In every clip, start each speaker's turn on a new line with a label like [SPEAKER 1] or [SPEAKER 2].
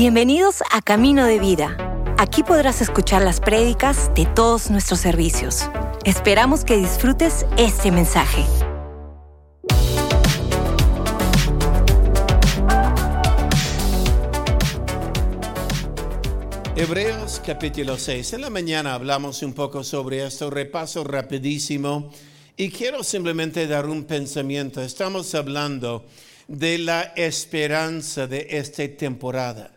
[SPEAKER 1] Bienvenidos a Camino de Vida. Aquí podrás escuchar las prédicas de todos nuestros servicios. Esperamos que disfrutes este mensaje.
[SPEAKER 2] Hebreos capítulo 6. En la mañana hablamos un poco sobre esto, repaso rapidísimo y quiero simplemente dar un pensamiento. Estamos hablando de la esperanza de esta temporada,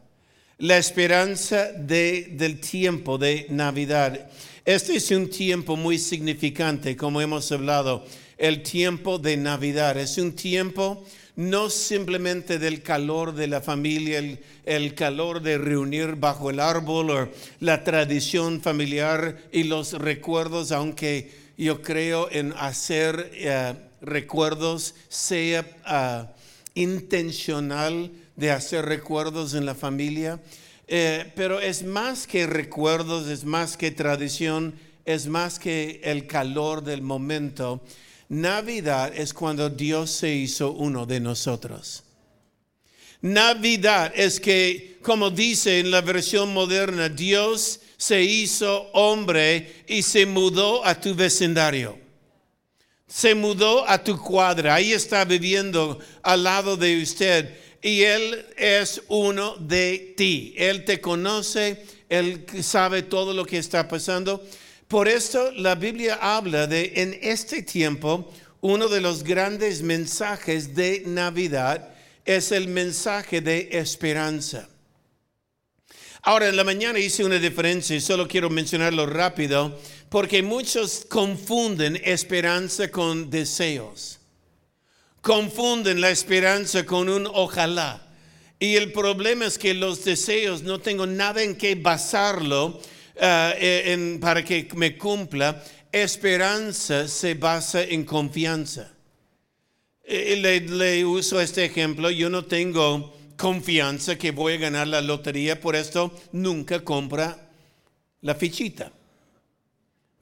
[SPEAKER 2] la esperanza de, del tiempo de Navidad. Este es un tiempo muy significante, como hemos hablado, el tiempo de Navidad. Es un tiempo no simplemente del calor de la familia, el, calor de reunir bajo el árbol o la tradición familiar y los recuerdos, aunque yo creo en hacer uh, recuerdos sea uh, intencional de hacer recuerdos en la familia, eh, pero es más que recuerdos, es más que tradición, es más que el calor del momento. Navidad es cuando Dios se hizo uno de nosotros. Navidad es que, como dice en la versión moderna, Dios se hizo hombre y se mudó a tu vecindario. Se mudó a tu cuadra. Ahí está viviendo al lado de usted. Y Él es uno de ti. Él te conoce. Él sabe todo lo que está pasando. Por esto la Biblia habla de en este tiempo, uno de los grandes mensajes de Navidad es el mensaje de esperanza. Ahora, en la mañana hice una diferencia y solo quiero mencionarlo rápido porque muchos confunden esperanza con deseos. Confunden la esperanza con un ojalá. Y el problema es que los deseos no tengo nada en que basarlo uh, en, para que me cumpla. Esperanza se basa en confianza. Le, le uso este ejemplo. Yo no tengo confianza que voy a ganar la lotería, por esto nunca compra la fichita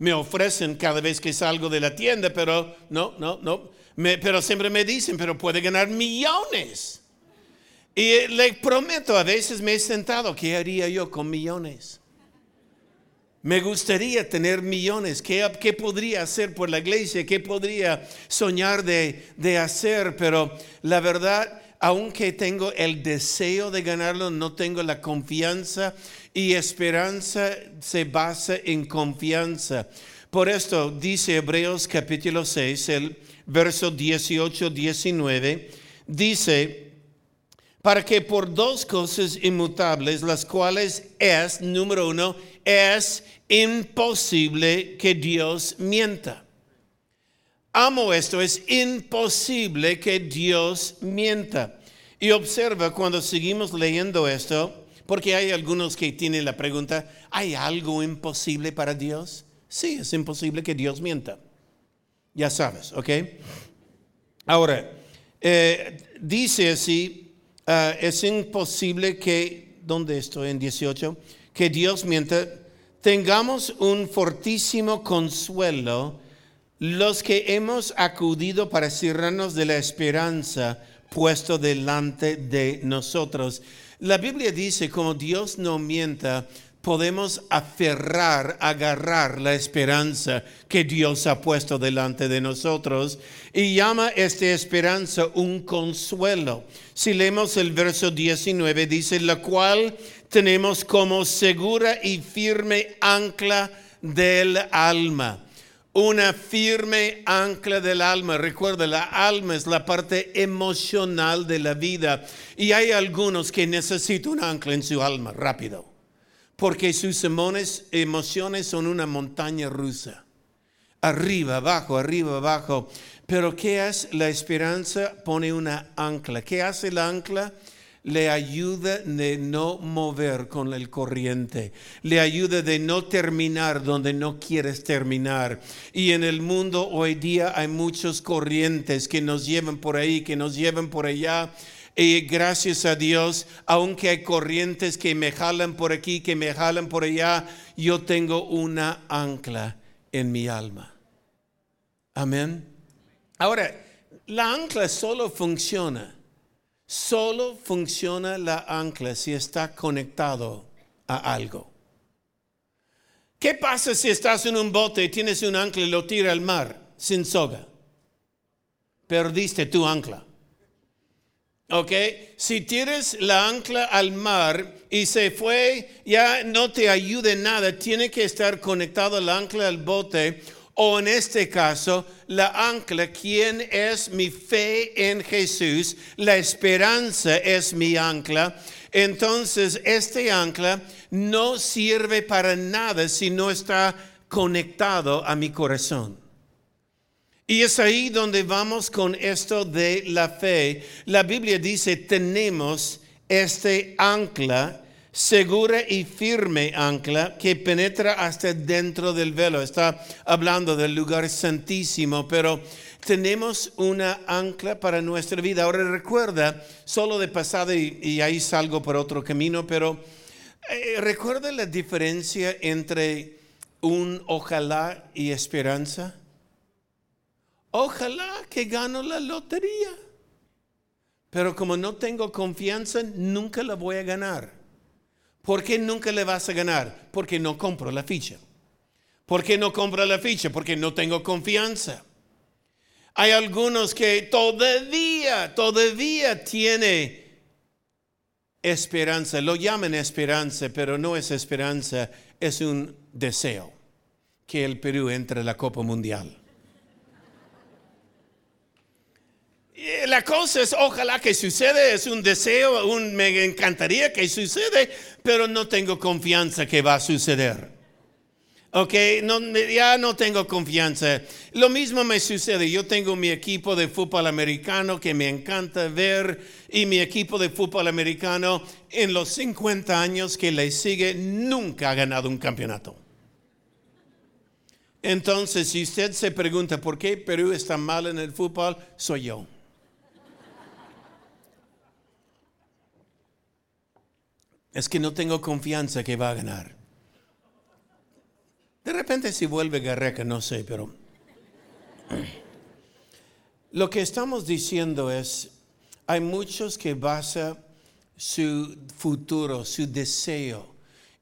[SPEAKER 2] me ofrecen cada vez que salgo de la tienda, pero no, no, no. Pero siempre me dicen, pero puede ganar millones. Y le prometo, a veces me he sentado, ¿qué haría yo con millones? Me gustaría tener millones. ¿Qué, ¿Qué, podría hacer por la iglesia? ¿Qué podría soñar de, de hacer? Pero la verdad, aunque tengo el deseo de ganarlo, no tengo la confianza y esperanza se basa en confianza. Por esto dice Hebreos capítulo 6, el verso 18, 19, dice, para que por dos cosas inmutables, las cuales es, número uno, es imposible que Dios mienta. Amo esto, es imposible que Dios mienta. Y observa cuando seguimos leyendo esto, porque hay algunos que tienen la pregunta, ¿hay algo imposible para Dios? Sí, es imposible que Dios mienta. Ya sabes, ¿ok? Ahora, eh, dice así, uh, es imposible que, ¿dónde estoy en 18? Que Dios mienta. Tengamos un fortísimo consuelo los que hemos acudido para cerrarnos de la esperanza puesto delante de nosotros. La Biblia dice, como Dios no mienta, podemos aferrar, agarrar la esperanza que Dios ha puesto delante de nosotros y llama esta esperanza un consuelo. Si leemos el verso 19, dice, la cual tenemos como segura y firme ancla del alma una firme ancla del alma. Recuerda, la alma es la parte emocional de la vida. Y hay algunos que necesitan un ancla en su alma rápido. Porque sus emociones son una montaña rusa. Arriba, abajo, arriba, abajo. Pero ¿qué es la esperanza? Pone una ancla. ¿Qué hace la ancla? le ayuda de no mover con el corriente, le ayuda de no terminar donde no quieres terminar. Y en el mundo hoy día hay muchos corrientes que nos llevan por ahí, que nos llevan por allá. Y gracias a Dios, aunque hay corrientes que me jalan por aquí, que me jalan por allá, yo tengo una ancla en mi alma. Amén. Ahora, la ancla solo funciona Solo funciona la ancla si está conectado a algo. ¿Qué pasa si estás en un bote y tienes un ancla y lo tira al mar sin soga? Perdiste tu ancla. ¿Ok? Si tienes la ancla al mar y se fue, ya no te ayude nada. Tiene que estar conectado el ancla al bote o en este caso, la ancla, quien es mi fe en Jesús, la esperanza es mi ancla. Entonces, este ancla no sirve para nada si no está conectado a mi corazón. Y es ahí donde vamos con esto de la fe. La Biblia dice, tenemos este ancla segura y firme ancla que penetra hasta dentro del velo. Está hablando del lugar santísimo, pero tenemos una ancla para nuestra vida. Ahora recuerda, solo de pasada y, ahí salgo por otro camino, pero eh, recuerda la diferencia entre un ojalá y esperanza. Ojalá que gano la lotería. Pero como no tengo confianza, nunca la voy a ganar. ¿Por qué nunca le vas a ganar? Porque no compro la ficha. ¿Por qué no compro la ficha? Porque no tengo confianza. Hay algunos que todavía, todavía tiene esperanza. Lo llaman esperanza, pero no es esperanza, es un deseo que el Perú entre a la Copa Mundial. Eh, la cosa es, ojalá que suceda, es un deseo, un, me encantaría que suceda, pero no tengo confianza que va a suceder. Ok, ya no tengo confianza. Lo mismo me sucede. Yo tengo mi equipo de fútbol americano que me encanta ver y mi equipo de fútbol americano en los 50 años que le sigue nunca ha ganado un campeonato. Entonces, si usted se pregunta por qué Perú está mal en el fútbol, soy yo. Es que no tengo confianza que va a ganar. De repente si vuelve Garreca, no sé, pero lo que estamos diciendo es, hay muchos que basan su futuro, su deseo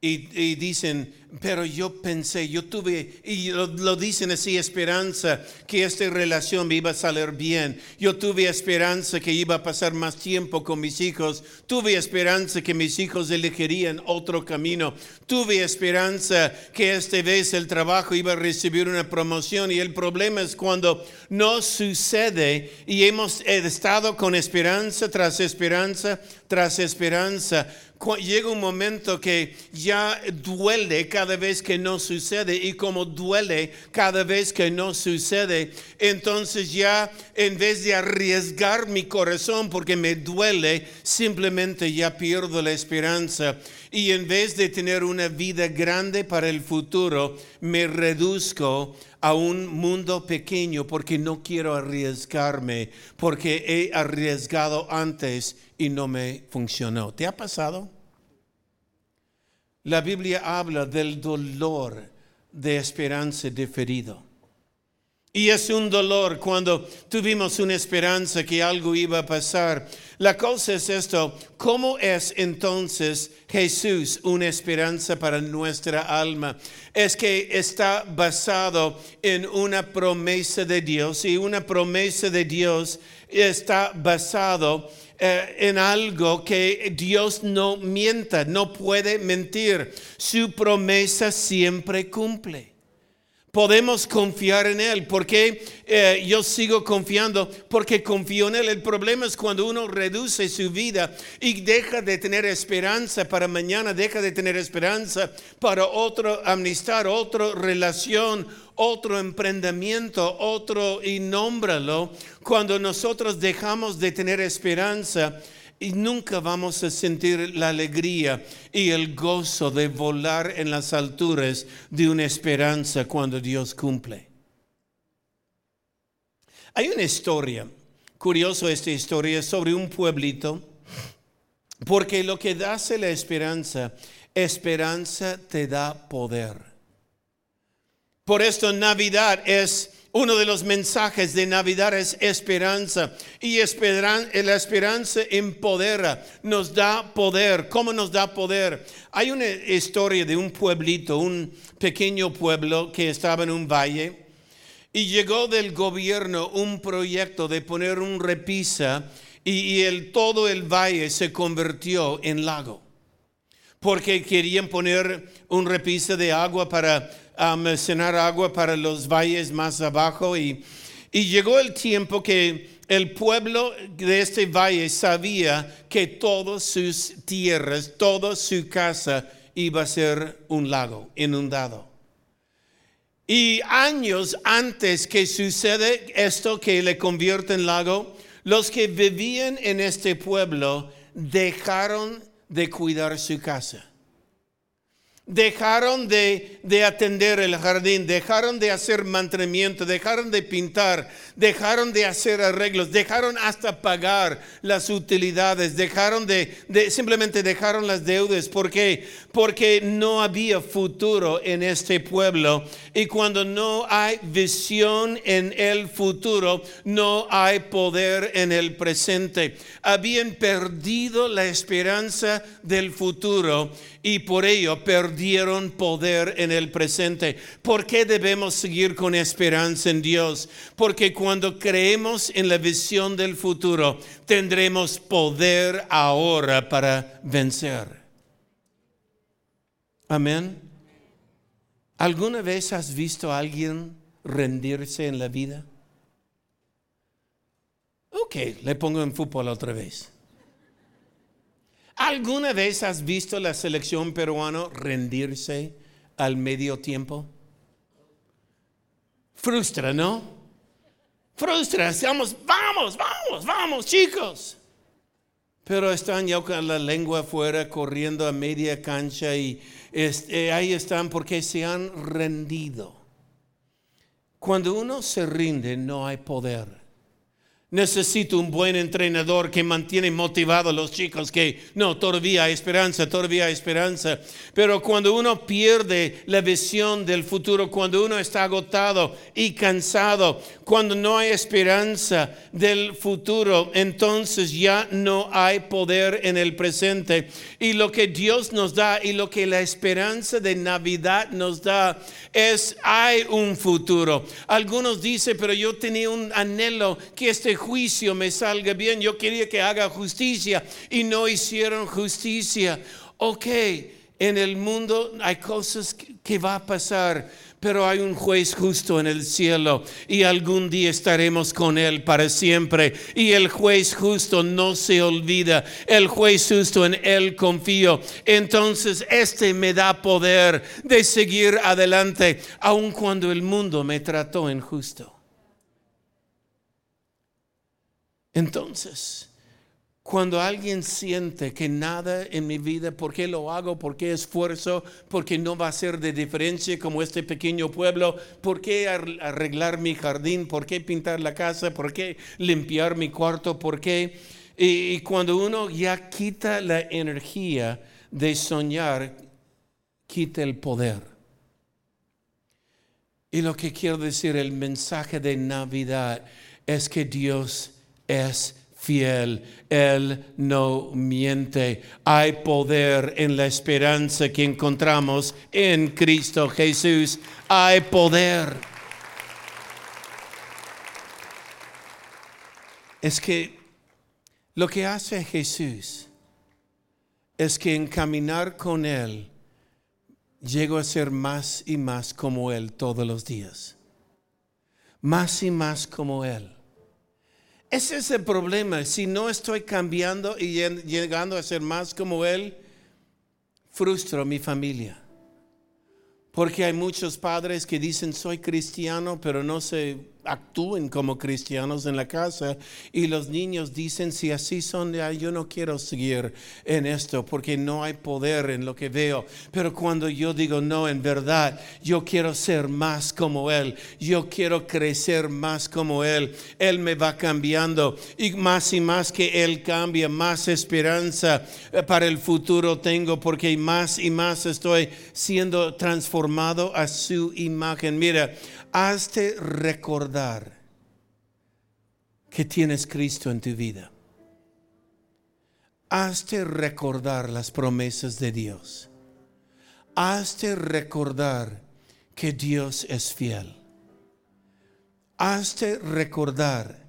[SPEAKER 2] y, dicen, pero yo pensé, yo tuve, y lo, dicen así, esperanza que esta relación me iba a salir bien. Yo tuve esperanza que iba a pasar más tiempo con mis hijos. Tuve esperanza que mis hijos elegirían otro camino. Tuve esperanza que esta vez el trabajo iba a recibir una promoción. Y el problema es cuando no sucede y hemos estado con esperanza tras esperanza tras esperanza llega un momento que ya duele cada vez que no sucede y como duele cada vez que no sucede, entonces ya en vez de arriesgar mi corazón porque me duele, simplemente ya pierdo la esperanza y en vez de tener una vida grande para el futuro, me reduzco a un mundo pequeño porque no quiero arriesgarme, porque he arriesgado antes y no me funcionó. ¿Te ha pasado? La Biblia habla del dolor de esperanza diferido. Y es un dolor cuando tuvimos una esperanza que algo iba a pasar. La cosa es esto, ¿cómo es entonces Jesús una esperanza para nuestra alma? Es que está basado en una promesa de Dios y una promesa de Dios está basado eh, en algo que Dios no mienta, no puede mentir. Su promesa siempre cumple. Podemos confiar en Él. porque eh, yo sigo confiando? Porque confío en Él. El problema es cuando uno reduce su vida y deja de tener esperanza para mañana, deja de tener esperanza para otra amistad, otra relación, otro emprendimiento, otro y nómbralo. Cuando nosotros dejamos de tener esperanza, y nunca vamos a sentir la alegría y el gozo de volar en las alturas de una esperanza cuando Dios cumple. Hay una historia, curioso esta historia, sobre un pueblito, porque lo que hace la esperanza, esperanza te da poder. Por esto Navidad es Uno de los mensajes de Navidad es esperanza. Y la esperanza empodera, nos da poder. ¿Cómo nos da poder? Hay una historia de un pueblito, un pequeño pueblo que estaba en un valle. Y llegó del gobierno un proyecto de poner un repisa y, todo el valle se convirtió en lago. Porque querían poner un repisa de agua para almacenar agua para los valles más abajo y, y llegó el tiempo que el pueblo de este valle sabía que todas sus tierras, toda su casa iba a ser un lago inundado. Y años antes que sucede esto que le convierte en lago, los que vivían en este pueblo dejaron de cuidar su casa dejaron de, atender el jardín, dejaron de hacer mantenimiento, dejaron de pintar, dejaron de hacer arreglos, dejaron hasta pagar las utilidades, dejaron de, simplemente dejaron las deudas. ¿Por qué? Porque no había futuro en este pueblo. Y cuando no hay visión en el futuro, no hay poder en el presente. Habían perdido la esperanza del futuro y por ello perdieron poder en el presente. ¿Por qué debemos seguir con esperanza en Dios? Porque cuando creemos en la visión del futuro, tendremos poder ahora para vencer. Amén. ¿Alguna vez has visto a alguien rendirse en la vida? Ok, le pongo en fútbol otra vez. ¿Alguna vez has visto la selección peruana rendirse al medio tiempo? Frustra, ¿no? Frustra, estamos, vamos, vamos, vamos, chicos. Pero están ya con la lengua afuera, corriendo a media cancha y este, ahí están porque se han rendido. Cuando uno se rinde, no hay poder. Necesito un buen entrenador que mantiene motivados los chicos, que no, todavía hay esperanza, todavía hay esperanza. Pero cuando uno pierde la visión del futuro, cuando uno está agotado y cansado, cuando no hay esperanza del futuro, entonces ya no hay poder en el presente. Y lo que Dios nos da y lo que la esperanza de Navidad nos da es, hay un futuro. Algunos dicen, pero yo tenía un anhelo que este juicio me salga bien. Yo quería que haga justicia y no hicieron justicia. Ok, en el mundo hay cosas que va a pasar, pero hay un juez justo en el cielo y algún día estaremos con él para siempre. Y el juez justo no se olvida, el juez justo en él confío. Entonces este me da poder de seguir adelante, aun cuando el mundo me trató injusto. Entonces, cuando alguien siente que nada en mi vida, ¿por qué lo hago? ¿Por qué esfuerzo? ¿Por qué no va a ser de diferencia como este pequeño pueblo? ¿Por qué arreglar mi jardín? ¿Por qué pintar la casa? ¿Por qué limpiar mi cuarto? ¿Por qué? Y, cuando uno ya quita la energía de soñar, quita el poder. Y lo que quiero decir, el mensaje de Navidad es que Dios es fiel, Él no miente. Hay poder en la esperanza que encontramos en Cristo Jesús. Hay poder. Es que lo que hace Jesús es que en caminar con Él llego a ser más y más como Él todos los días. Más y más como Él. Ese es el problema. Si no estoy cambiando y llegando a ser más como Él, frustro a mi familia. Porque hay muchos padres que dicen soy cristiano, pero no se actúen como cristianos en la casa y los niños dicen si así son yo no quiero seguir en esto porque no hay poder en lo que veo pero cuando yo digo no en verdad yo quiero ser más como él yo quiero crecer más como él él me va cambiando y más y más que él cambia más esperanza eh, para el futuro tengo porque más y más estoy siendo transformado a su imagen. Mira hazte recordar que tienes Cristo en tu vida. Hazte recordar las promesas de Dios. Hazte recordar que Dios es fiel. Hazte recordar.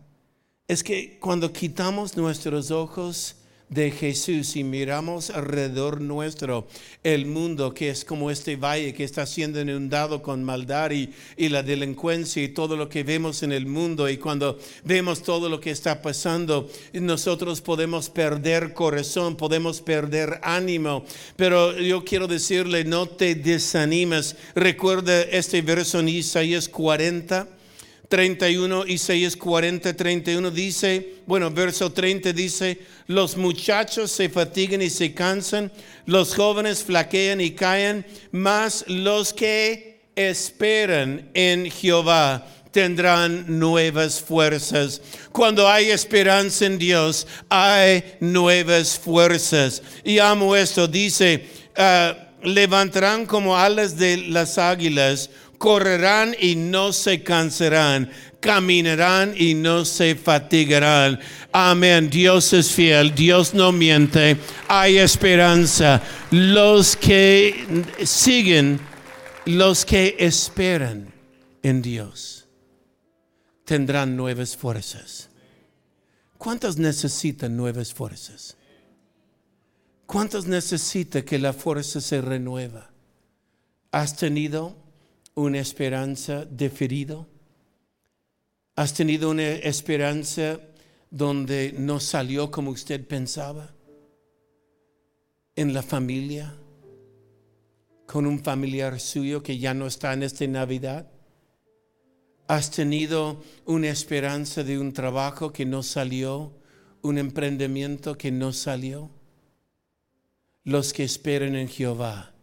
[SPEAKER 2] Es que cuando quitamos nuestros ojos de Jesús y miramos alrededor nuestro el mundo que es como este valle que está siendo inundado con maldad y, y, la delincuencia y todo lo que vemos en el mundo. Y cuando vemos todo lo que está pasando nosotros podemos perder corazón, podemos perder ánimo, pero yo quiero decirle no te desanimes, recuerda este verso en Isaías 40 31, Isaías 40, 31 dice, bueno, verso 30 dice, los muchachos se fatigan y se cansan, los jóvenes flaquean y caen, mas los que esperan en Jehová tendrán nuevas fuerzas. Cuando hay esperanza en Dios, hay nuevas fuerzas. Y amo esto, dice, ah, levantarán como alas de las águilas correrán y no se cansarán, caminarán y no se fatigarán. Amén. Dios es fiel, Dios no miente, hay esperanza. Los que siguen, los que esperan en Dios, tendrán nuevas fuerzas. ¿Cuántos necesitan nuevas fuerzas? ¿Cuántos necesitan que la fuerza se renueva? ¿Has tenido una esperanza diferido? ¿Has tenido una esperanza donde no salió como usted pensaba? ¿En la familia? ¿Con un familiar suyo que ya no está en esta Navidad? ¿Has tenido una esperanza de un trabajo que no salió? ¿Un emprendimiento que no salió? Los que esperan en Jehová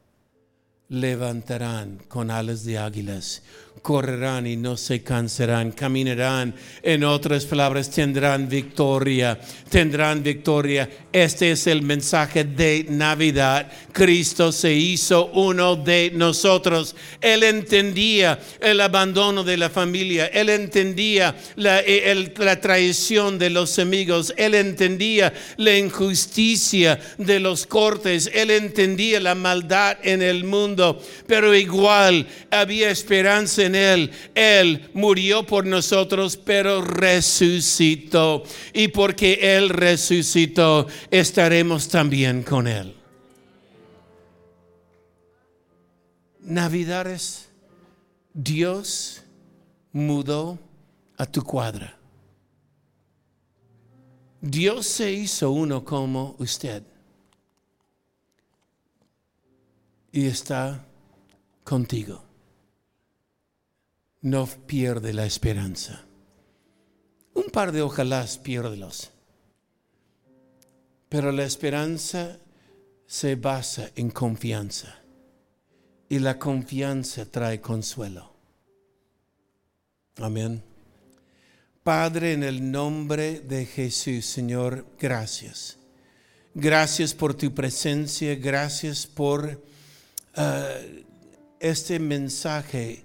[SPEAKER 2] levantarán con alas de águilas, correrán y no se cansarán, caminarán, en otras palabras, tendrán victoria, tendrán victoria. Este es el mensaje de Navidad. Cristo se hizo uno de nosotros. Él entendía el abandono de la familia, él entendía la, la traición de los amigos, él entendía la injusticia de los cortes, él entendía la maldad en el mundo, pero igual había esperanza en él. Él murió por nosotros, pero resucitó. Y porque Él resucitó, estaremos también con Él. Navidades, Dios mudó a tu cuadra. Dios se hizo uno como usted. Y está contigo no pierde la esperanza. Un par de ojalás piérdelos. Pero la esperanza se basa en confianza. Y la confianza trae consuelo. Amén. Padre, en el nombre de Jesús, Señor, gracias. Gracias por tu presencia, gracias por uh, este mensaje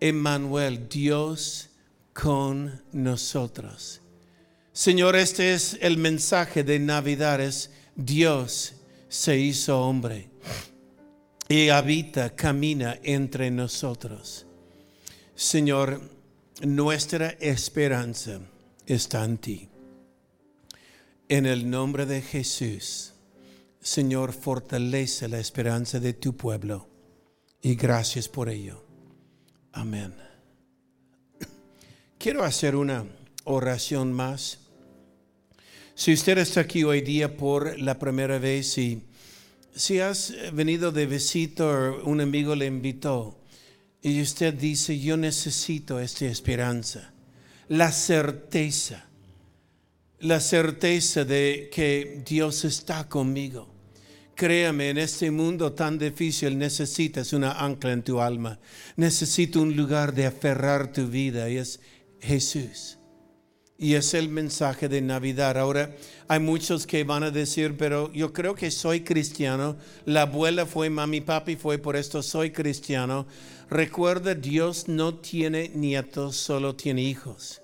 [SPEAKER 2] Emmanuel, Dios con nosotros. Señor, este es el mensaje de Navidad, es Dios se hizo hombre y habita, camina entre nosotros. Señor, nuestra esperanza está en ti. En el nombre de Jesús, Señor, fortalece la esperanza de tu pueblo y gracias por ello. Amén. Quiero hacer una oración más. Si usted está aquí hoy día por la primera vez y si has venido de visita o un amigo le invitó y usted dice, yo necesito esta esperanza, la certeza, la certeza de que Dios está conmigo Créame, en este mundo tan difícil necesitas una ancla en tu alma. Necesito un lugar de aferrar tu vida y es Jesús. Y es el mensaje de Navidad. Ahora, hay muchos que van a decir, pero yo creo que soy cristiano. La abuela fue mami, papi fue, por esto soy cristiano. Recuerda, Dios no tiene nietos, solo tiene hijos.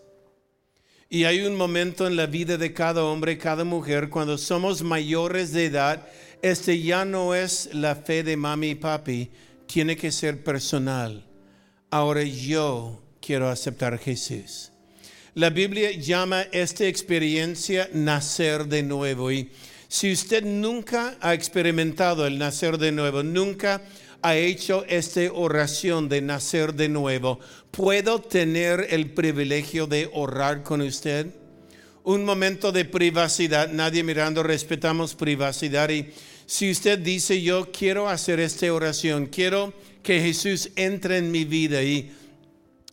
[SPEAKER 2] Y hay un momento en la vida de cada hombre, cada mujer, cuando somos mayores de edad, este ya no es la fe de mami y papi, tiene que ser personal. Ahora yo quiero aceptar a Jesús. La Biblia llama esta experiencia nacer de nuevo. Y si usted nunca ha experimentado el nacer de nuevo, nunca ha hecho esta oración de nacer de nuevo, ¿puedo tener el privilegio de orar con usted? Un momento de privacidad, nadie mirando, respetamos privacidad. Y si usted dice, yo quiero hacer esta oración, quiero que Jesús entre en mi vida y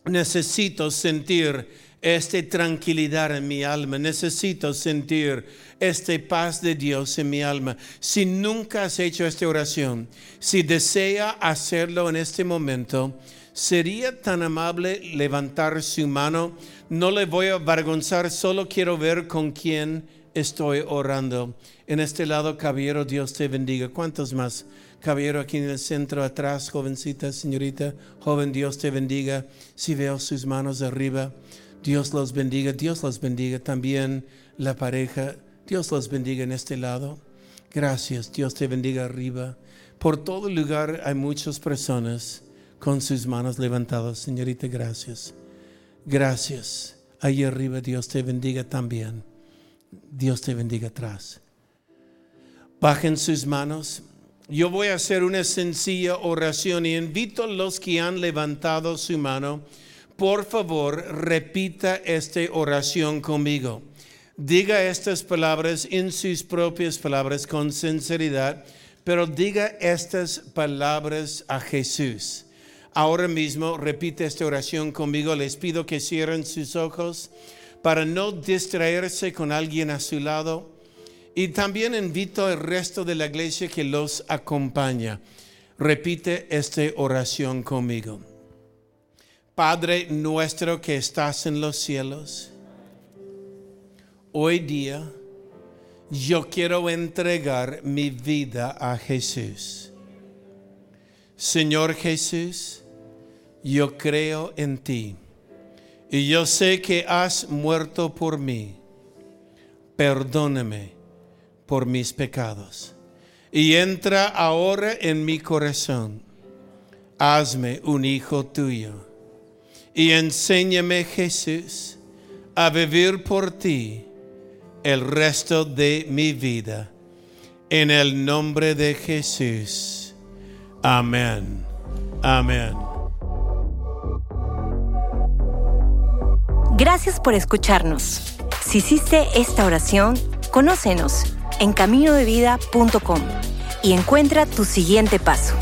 [SPEAKER 2] necesito sentir esta tranquilidad en mi alma. Necesito sentir esta paz de Dios en mi alma. Si nunca has hecho esta oración, si desea hacerlo en este momento, sería tan amable levantar su mano. No le voy a avergonzar, solo quiero ver con quién estoy orando. En este lado, caballero, Dios te bendiga. ¿Cuántos más? Caballero aquí en el centro atrás, jovencita, señorita, joven, Dios te bendiga. Si veo sus manos arriba. Dios los bendiga, Dios los bendiga también la pareja, Dios los bendiga en este lado. Gracias, Dios te bendiga arriba. Por todo lugar hay muchas personas con sus manos levantadas. Señorita, gracias. Gracias. Ahí arriba Dios te bendiga también. Dios te bendiga atrás. Bajen sus manos. Yo voy a hacer una sencilla oración y invito a los que han levantado su mano por favor, repita esta oración conmigo. Diga estas palabras en sus propias palabras con sinceridad, pero diga estas palabras a Jesús. Ahora mismo repite esta oración conmigo. Les pido que cierren sus ojos para no distraerse con alguien a su lado. Y también invito al resto de la iglesia que los acompaña. Repite esta oración conmigo. Padre nuestro que estás en los cielos, hoy día yo quiero entregar mi vida a Jesús. Señor Jesús, yo creo en ti y yo sé que has muerto por mí. Perdóname por mis pecados y entra ahora en mi corazón. Hazme un hijo tuyo y enséñame Jesús a vivir por ti el resto de mi vida. En el nombre de Jesús. Amén. Amén.
[SPEAKER 1] Gracias por escucharnos. Si hiciste esta oración, conócenos en caminodevida.com y encuentra tu siguiente paso.